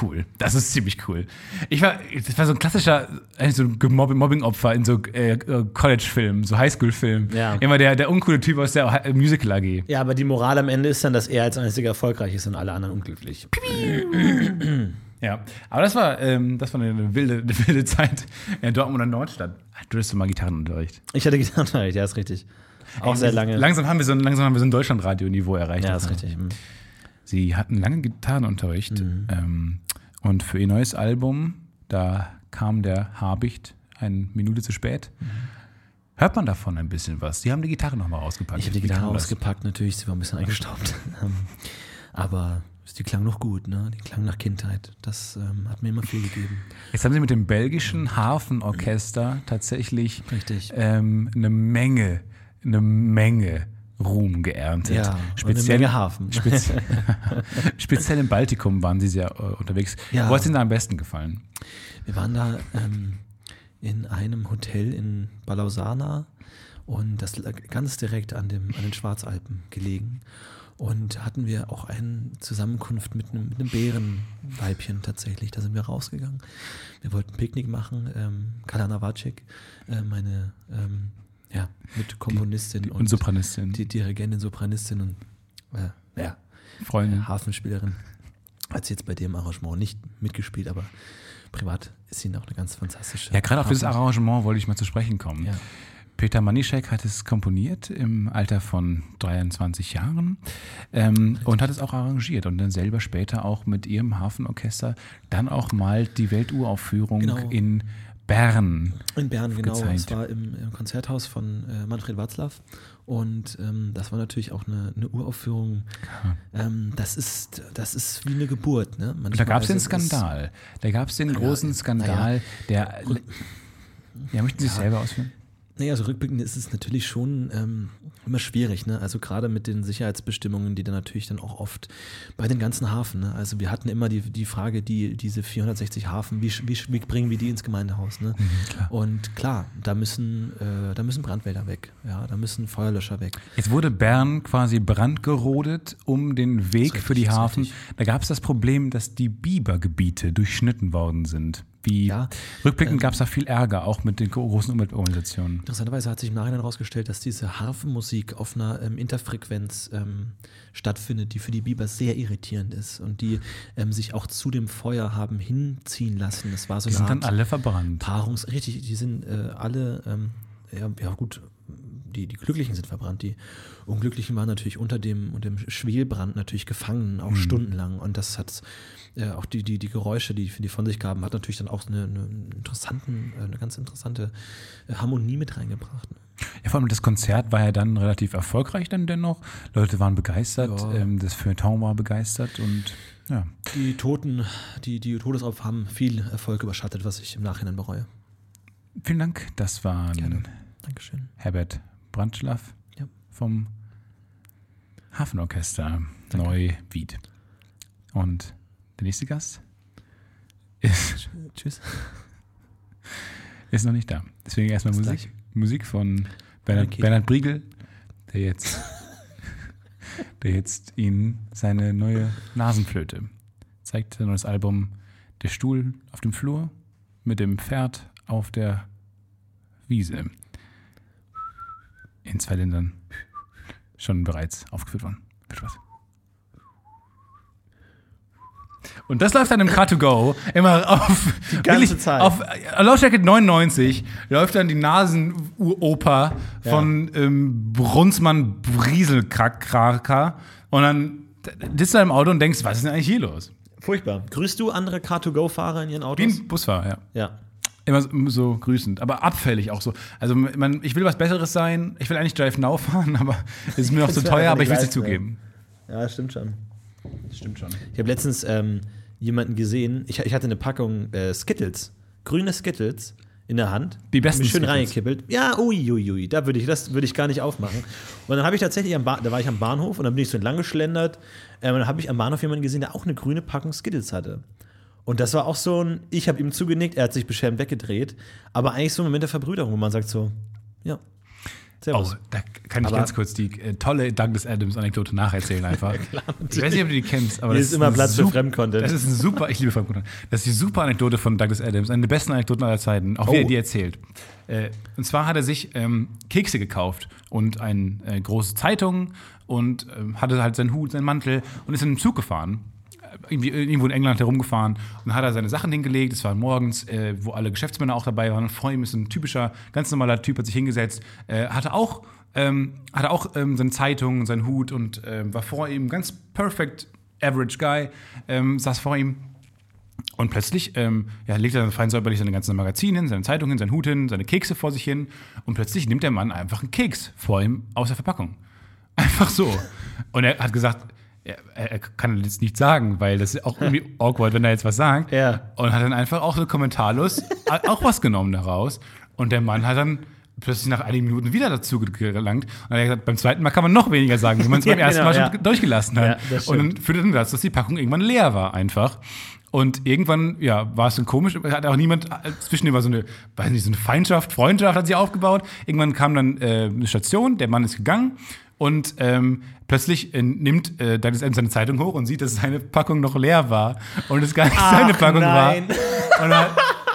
Cool. Das ist ziemlich cool. Ich war, das war so ein klassischer, eigentlich so ein Mobbing-Opfer in so äh, äh, College-Filmen, so Highschool-Filmen. Ja. Immer der, der uncoole Typ aus der Musical AG. Ja, aber die Moral am Ende ist dann, dass er als einziger erfolgreich ist und alle anderen unglücklich. [clears throat] Ja, aber das war, ähm, das war eine wilde, [laughs] eine wilde Zeit in Dortmunder Nordstadt. Du hattest mal Gitarrenunterricht. Ich hatte Gitarrenunterricht, ja, ist richtig. Auch sehr lange. Langsam haben wir so ein, langsam haben wir so ein Deutschlandradio-Niveau erreicht. ja, ist richtig. Mhm. Sie hatten lange Gitarrenunterricht ähm, und für ihr neues Album, da kam der Habicht eine Minute zu spät. Hört man davon ein bisschen was? Die haben die Gitarre nochmal rausgepackt. Ich habe die Gitarre kam das? ausgepackt, natürlich, sie war ein bisschen eingestaubt. [laughs] Ähm, Aber die klang noch gut, ne? Die klang nach Kindheit. Das ähm, hat mir immer viel gegeben. Jetzt haben sie mit dem belgischen Hafenorchester tatsächlich ähm, eine Menge, eine Menge Ruhm geerntet. Ja, und eine Menge Hafen. Spez [laughs] speziell im Baltikum waren sie sehr äh, unterwegs. Ja. Wo hat es Ihnen da am besten gefallen? Wir waren da ähm, in einem Hotel in Balausana und das ganz direkt an, dem, an den Schwarzalpen gelegen. Und hatten wir auch eine Zusammenkunft mit einem, mit einem Bärenweibchen tatsächlich. Da sind wir rausgegangen. Wir wollten Picknick machen. Ähm, Kalana Vacek, äh, meine ähm, ja, mit Komponistin Und Sopranistin, die Dirigentin, Sopranistin und äh, ja, Freundin. Hafenspielerin. Hat sie jetzt bei dem Arrangement nicht mitgespielt, aber privat ist sie auch eine ganz fantastische. Ja, gerade auf dieses Arrangement wollte ich mal zu sprechen kommen. Ja. Peter Manischek hat es komponiert im Alter von 23 Jahren ähm, und hat es auch arrangiert und dann selber später auch mit ihrem Hafenorchester dann auch mal die Welturaufführung Genau. in Bern. In Bern, genau. gezeigt. Es war im, im Konzerthaus von äh, Manfred Watzlaw. Und ähm, das war natürlich auch eine, eine Uraufführung. Ähm, das, ist, das ist wie eine Geburt. Ne? Und da gab es den Manchmal Skandal. Da gab es den großen Skandal, der. Ja, möchten Sie es selber ausführen? Naja, so rückblickend ist es natürlich schon ähm, immer schwierig, ne? Also gerade mit den Sicherheitsbestimmungen, die dann natürlich dann auch oft bei den ganzen Hafen, ne? Also wir hatten immer die, die Frage, die, diese 460 Hafen, wie, wie, wie bringen wir die ins Gemeindehaus, ne? klar. Und klar, da müssen, äh, da müssen Brandwälder weg, ja, da müssen Feuerlöscher weg. Jetzt wurde Bern quasi brandgerodet um den Weg ist für die richtig, Hafen. richtig. Da gab es das Problem, dass die Bibergebiete durchschnitten worden sind. Wie Ja, rückblickend ähm, gab es da viel Ärger, auch mit den großen Umweltorganisationen. Interessanterweise hat sich im Nachhinein herausgestellt, dass diese Harfenmusik auf einer ähm, Interfrequenz ähm, stattfindet, die für die Biber sehr irritierend ist und die ähm, sich auch zu dem Feuer haben hinziehen lassen. Das war so Die eine sind dann Art alle verbrannt. Paarungs... Richtig, die sind äh, alle, ähm, ja, ja gut, die, die Glücklichen sind verbrannt. Die Unglücklichen waren natürlich unter dem, unter dem Schwelbrand natürlich gefangen, auch stundenlang. Und das hat äh, auch die, die, die Geräusche, die, die von sich gaben, hat natürlich dann auch eine, eine, interessanten, äh, eine ganz interessante äh, Harmonie mit reingebracht. Ne? Ja, vor allem das Konzert war ja dann relativ erfolgreich dann dennoch. Leute waren begeistert, Ja. ähm, das Feuilleton war begeistert und ja. Die Toten, die, die Todesopfer haben viel Erfolg überschattet, was ich im Nachhinein bereue. Vielen Dank. Das war Gerne. Dankeschön. Herbert Brandschlaff Ja. vom Hafenorchester Neuwied. Und der nächste Gast ist, Tschüss. ist noch nicht da. Deswegen erstmal Musik. Musik von Bernhard, Okay. Bernhard Briegel, der jetzt, [laughs] der jetzt Ihnen seine neue Nasenflöte zeigt. Sein neues Album Der Stuhl auf dem Flur mit dem Pferd auf der Wiese. In zwei Ländern schon bereits aufgeführt worden. Viel Spaß. Und das läuft dann im Car2Go immer auf die ganze Zeit. Auf äh, Lautstärke 99 läuft dann die Nasenoper von ähm, Brunsmann Brieselkraker und dann sitzt du im Auto und denkst, was ist denn eigentlich hier los? Furchtbar. Grüßt du andere Car2Go-Fahrer in ihren Wie Autos? ein Busfahrer, ja. Ja. Immer so, so grüßend, aber abfällig auch so. Also man, ich will was Besseres sein. Ich will eigentlich Drive Now [laughs] fahren, aber es ist mir noch zu wär teuer, aber ich will es nicht zugeben. Ja, stimmt schon. Stimmt schon. Ich habe letztens ähm, jemanden gesehen, ich, ich hatte eine Packung äh, Skittles, grüne Skittles in der Hand. Die besten schön Skittles. reingekippelt. Ja, ui, ui, ui, da würde ich, das würde ich gar nicht aufmachen. Und dann habe ich tatsächlich am ba da war ich am Bahnhof und dann bin ich so entlang geschlendert. Ähm, und dann habe ich am Bahnhof jemanden gesehen, der auch eine grüne Packung Skittles hatte. Und das war auch so ein, ich habe ihm zugenickt, er hat sich beschämt weggedreht. Aber eigentlich so ein Moment der Verbrüderung, wo man sagt so, ja, Oh, servus. da kann ich Aber- ganz kurz die äh, tolle Douglas Adams-Anekdote nacherzählen einfach. [laughs] ich weiß nicht, ob du die kennst, aber Hier das ist immer ein Platz für Fremdcontent. Das ist ein super, ich liebe Fremdcontent. Das ist die super Anekdote von Douglas Adams, eine der besten Anekdoten aller Zeiten, auch wie Oh. er die erzählt. Äh, und zwar hat er sich ähm, Kekse gekauft und eine äh, große Zeitung und ähm, hatte halt seinen Hut, seinen Mantel und ist in den Zug gefahren. Irgendwie, irgendwo in England herumgefahren und hat er seine Sachen hingelegt. Es war morgens, äh, wo alle Geschäftsmänner auch dabei waren. Vor ihm ist ein typischer, ganz normaler Typ, hat sich hingesetzt, äh, hatte auch, ähm, hatte auch ähm, seine Zeitung, seinen Hut und ähm, war vor ihm ganz perfect average guy, ähm, saß vor ihm Und plötzlich ähm, ja, legt er dann fein säuberlich seine ganzen Magazine hin, seine Zeitung hin, seinen Hut hin, seine Kekse vor sich hin. Und plötzlich nimmt der Mann einfach einen Keks vor ihm aus der Verpackung. [laughs] Einfach so. Und er hat gesagt, er, er kann jetzt nichts sagen, weil das ist auch irgendwie [laughs] awkward, wenn er jetzt was sagt. Ja. Und hat dann einfach auch so kommentarlos auch was genommen daraus. Und der Mann hat dann plötzlich nach einigen Minuten wieder dazu gelangt. Und er hat gesagt, beim zweiten Mal kann man noch weniger sagen, wenn man es [laughs] beim ersten genau, Mal schon ja. durchgelassen hat. Ja, und dann führte dann dazu, dass die Packung irgendwann leer war einfach. Und irgendwann, ja, war es dann komisch, hat auch niemand, äh, zwischen dem war so eine, weiß nicht, so eine Feindschaft, Freundschaft hat sich aufgebaut. Irgendwann kam dann äh, eine Station, der Mann ist gegangen und ähm, plötzlich äh, nimmt äh, Douglas Adams seine Zeitung hoch und sieht, dass seine Packung noch leer war und es gar nicht seine Packung nein. war. Und, dann-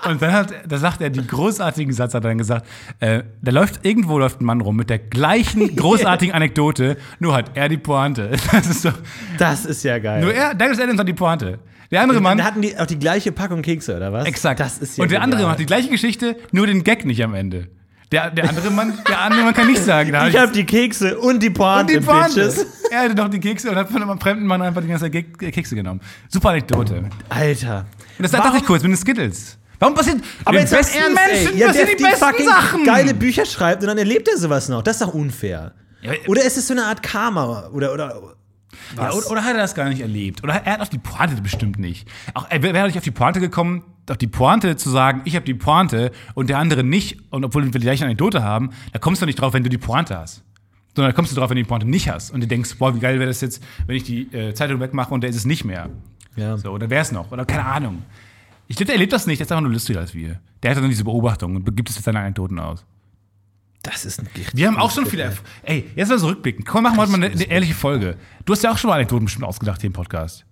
und dann hat, da sagt er den großartigen Satz, hat er dann gesagt, äh, da läuft, irgendwo läuft ein Mann rum mit der gleichen [laughs] großartigen Anekdote, nur hat er die Pointe. [laughs] Das ist doch, Das ist ja geil. nur er, Douglas Adams hat die Pointe. Der andere Mann, Dann hatten die auch die gleiche Packung Kekse, oder was? exakt. Das ist ja und der andere genial. macht die gleiche Geschichte, nur den Gag nicht am Ende. Der, der andere Mann, der andere Mann kann nicht sagen. Ich habe die Kekse und die Pointe, und die Pointe. Bitches. Er hatte doch die Kekse und hat von einem fremden Mann einfach die ganze Zeit Ke- Kekse genommen. Super Anekdote. Und Alter. das dachte ich kurz mit den Skittles. Warum passiert Aber jetzt besten ernst, Menschen. Ja, passieren die die besten Sachen? geile Bücher schreibt und dann erlebt er sowas noch. Das ist doch unfair. Ja, Oder ist es so eine Art Karma? Oder, oder Ja, oder, oder hat er das gar nicht erlebt? Oder er hat auf die Pointe bestimmt nicht. Auch, er wäre nicht auf die Pointe gekommen, auf die Pointe zu sagen, ich habe die Pointe und der andere nicht. Und obwohl wir die gleiche Anekdote haben, da kommst du nicht drauf, wenn du die Pointe hast. Sondern da kommst du drauf, wenn du die Pointe nicht hast. Und du denkst, boah, wie geil wäre das jetzt, wenn ich die äh, Zeitung wegmache und der ist es nicht mehr. Ja. So, oder wäre es noch? Oder keine Ahnung. Ich glaube, der erlebt das nicht, der ist einfach nur lustiger als wir. Der hat dann diese Beobachtung und gibt es jetzt seine Anekdoten aus. Das ist ein Gift. Wir haben auch schon viele. Erf Ey, jetzt mal so rückblicken. Komm, machen wir heute mal eine, eine ehrliche Folge. Du hast ja auch schon mal Anekdoten bestimmt ausgedacht hier im Podcast.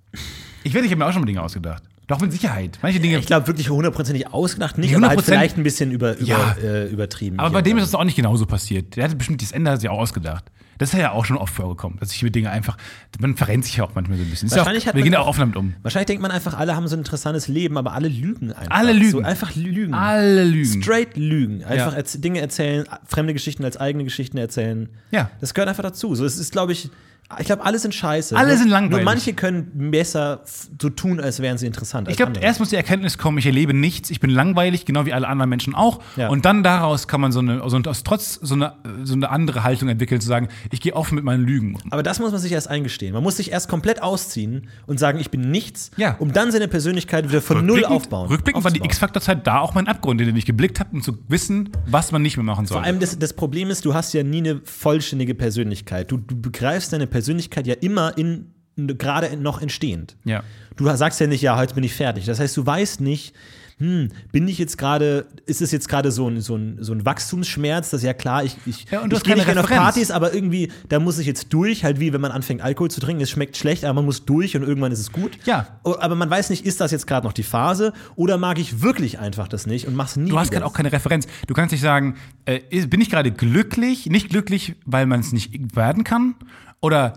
Ich werde, ich habe mir auch schon mal Dinge ausgedacht. Doch mit Sicherheit. Manche Dinge. Ich glaube wirklich hundertprozentig ausgedacht nicht, Nee, aber halt 100% vielleicht ein bisschen über, über, Ja. äh, übertrieben. aber bei dem ist es auch nicht genauso passiert. Der hatte bestimmt das Ende hat sich auch ausgedacht. Das ist ja auch schon oft vorgekommen, dass ich über Dinge einfach. Man verrennt sich ja auch manchmal so ein bisschen. Ist ja Wahrscheinlich auch, hat wir gehen ja auch- offen damit um. Wahrscheinlich denkt man einfach, alle haben so ein interessantes Leben, aber alle lügen einfach. Alle lügen. So einfach lügen. Alle lügen. Straight lügen. Einfach Ja. Dinge erzählen, fremde Geschichten als eigene Geschichten erzählen. Ja. Das gehört einfach dazu. So, es ist, glaube ich, ich glaube, alle sind scheiße. Alle Nur- sind langweilig. Nur manche können besser so tun, als wären sie interessant. Ich glaube, erst muss die Erkenntnis kommen, ich erlebe nichts, ich bin langweilig, genau wie alle anderen Menschen auch. Ja. Und dann daraus kann man so eine, also aus trotz so eine, so eine andere Haltung entwickeln, zu sagen, ich gehe offen mit meinen Lügen um. Aber das muss man sich erst eingestehen. Man muss sich erst komplett ausziehen und sagen, ich bin nichts, Ja. um dann seine Persönlichkeit wieder von null aufbauen. Rückblickend war die aufzubauen. X-Factor-Zeit da auch mein Abgrund, den ich geblickt habe, um zu wissen, was man nicht mehr machen soll. Vor allem das, das Problem ist, du hast ja nie eine vollständige Persönlichkeit. Du, du begreifst deine Persönlichkeit ja immer in gerade noch entstehend. Ja. Du sagst ja nicht, ja, heute bin ich fertig. Das heißt, du weißt nicht, hm, bin ich jetzt gerade, ist es jetzt gerade so ein, so, ein, so ein Wachstumsschmerz, das ist ja klar, ich, ich, Ja, ich gehe nicht gerne auf. Partys, aber irgendwie, da muss ich jetzt durch, halt wie wenn man anfängt, Alkohol zu trinken, es schmeckt schlecht, aber man muss durch und irgendwann ist es gut. Ja. Aber man weiß nicht, ist das jetzt gerade noch die Phase oder mag ich wirklich einfach das nicht und mach's nie Du hast gerade auch keine Referenz. Du kannst nicht sagen, äh, bin ich gerade glücklich, nicht glücklich, weil man es nicht werden kann? Oder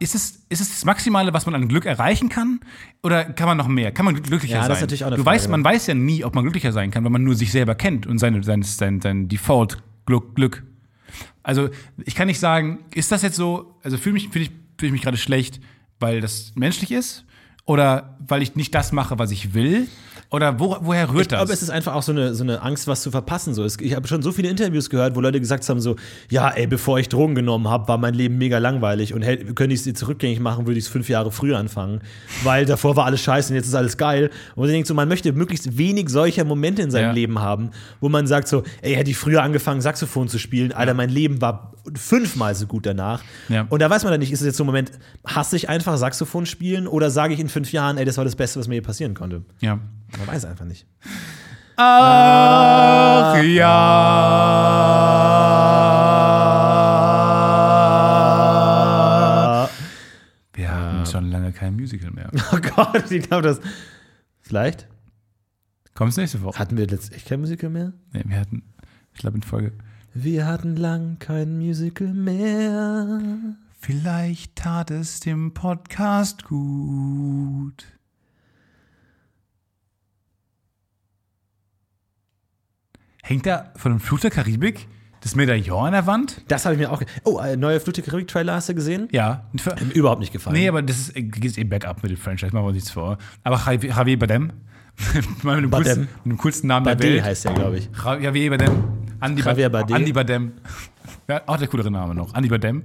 ist es, ist es das Maximale, was man an Glück erreichen kann? Oder kann man noch mehr? Kann man glücklicher Ja, sein? das ist natürlich auch eine du Frage, weißt, man weiß ja nie, ob man glücklicher sein kann, wenn man nur sich selber kennt und seine, sein, sein, sein Default-Glück. Glück. Also ich kann nicht sagen, ist das jetzt so, also fühle mich, fühl ich, fühl ich mich gerade schlecht, weil das menschlich ist? Oder weil ich nicht das mache, was ich will? Oder wo, woher rührt Ich das? glaube, es ist einfach auch so eine, so eine Angst, was zu verpassen. So. Ich habe schon so viele Interviews gehört, wo Leute gesagt haben: so, ja, ey, bevor ich Drogen genommen habe, war mein Leben mega langweilig und hätte- könnte ich es jetzt rückgängig machen, würde ich es fünf Jahre früher anfangen. Weil davor war alles scheiße und jetzt ist alles geil. Und man denkt so, man möchte möglichst wenig solcher Momente in seinem Ja. Leben haben, wo man sagt so, ey, hätte ich früher angefangen, Saxophon zu spielen, Alter, mein Leben war fünfmal so gut danach. Ja. Und da weiß man dann nicht, ist es jetzt so ein Moment, hasse ich einfach Saxophon spielen oder sage ich in fünf Jahren, ey, das war das Beste, was mir hier passieren konnte. ja. Man weiß einfach nicht. Ach ja. Wir hatten schon lange kein Musical mehr. [laughs] Oh Gott, ich glaube, das. Vielleicht? Kommst nächste Woche? Hatten wir jetzt echt kein Musical mehr? Nee, wir hatten, ich glaube in Folge. Wir hatten lang kein Musical mehr. Vielleicht tat es dem Podcast gut. Hängt da von dem Fluch der Karibik Das Medaillon an der Wand? Das habe ich mir auch. Oh, äh, neue Flut der Karibik-Trailer hast du gesehen? Ja. Mir Überhaupt nicht gefallen. Nee, aber das ist, geht eh bergab mit dem Franchise, machen wir uns nichts vor. Aber Javier [laughs] mal mit dem, coolsten, mit dem coolsten Namen der Bade Welt. heißt der, glaube ich. Ja- Javier Bardem. Andi Javier Bardem. Andi Bardem. Ja, auch der coolere Name noch. Andi Bardem.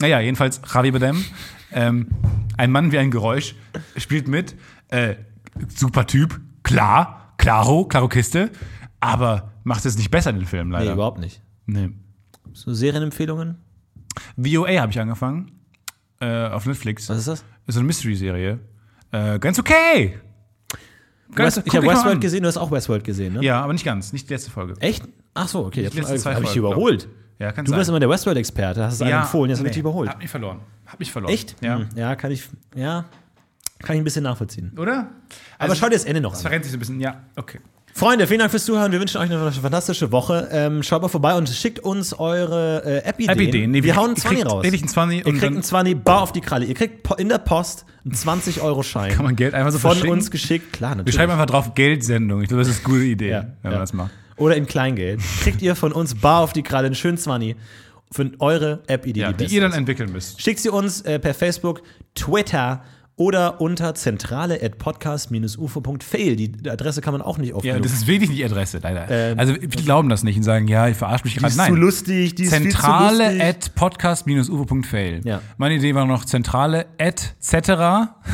Naja, jedenfalls Javier Bardem. Ähm, ein Mann wie ein Geräusch spielt mit. Äh, super Typ. Klar. Klaro. Klaro Kiste. Aber macht es nicht besser, den Film, Nee, leider. überhaupt nicht. Nee. So Serienempfehlungen? VOA habe ich angefangen. Äh, auf Netflix. Was ist das? Ist so eine Mystery-Serie. Äh, ganz okay. Ganz, ich habe Westworld gesehen, du hast auch Westworld gesehen, ne? Ja, aber nicht ganz. Nicht die letzte Folge. Echt? Ach so, okay. Jetzt habe ich dich überholt. Ja, Du sein. bist immer der Westworld-Experte, hast es einem empfohlen, jetzt habe ich dich überholt. Hab mich verloren. Hab mich verloren. Echt? Ja. Hm, Ja, kann ich, ja, kann ich ein bisschen nachvollziehen. Oder? Aber schau dir das Ende noch Das an. verrennt sich so ein bisschen. Ja, okay. Freunde, vielen Dank fürs Zuhören. Wir wünschen euch eine fantastische Woche. Ähm, schaut mal vorbei und schickt uns eure äh, App-Ideen. App-Ideen. Nee, wir ihr hauen einen kriegt 20 raus. richtig einen 20 Ihr kriegt einen 20 bar auf die Kralle. Ihr kriegt in der Post einen 20-Euro-Schein. Kann man Geld einfach so Von verschicken? uns geschickt. Klar, Wir natürlich. schreiben einfach drauf Geldsendung. Ich glaube, das ist eine gute Idee, Ja, wenn ja. man das macht. Oder in Kleingeld. Kriegt ihr von uns bar auf die Kralle einen schönen 20 für eure App-Idee. Ja, die beste ihr dann entwickeln müsst. Schickt sie uns äh, per Facebook, Twitter oder unter zentrale at podcast-ufo.fail. Die Adresse kann man auch nicht oft Ja, das ist wirklich nicht die Adresse, leider. Ähm, also, viele glauben das nicht und sagen, ja, ich verarsche mich gerade. ist Nein. zu lustig, die ist Zentrale lustig. at podcast-ufo.fail. Ja. Meine Idee war noch zentrale at cetera [laughs]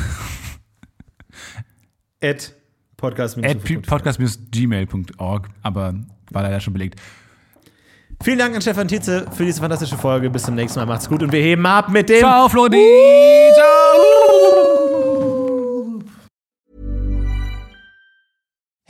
at podcast podcast-gmail.org, aber war leider schon belegt. Vielen Dank an Stefan Tietze für diese fantastische Folge. Bis zum nächsten Mal. Macht's gut und wir heben ab mit dem. Ciao, Flori! Ciao!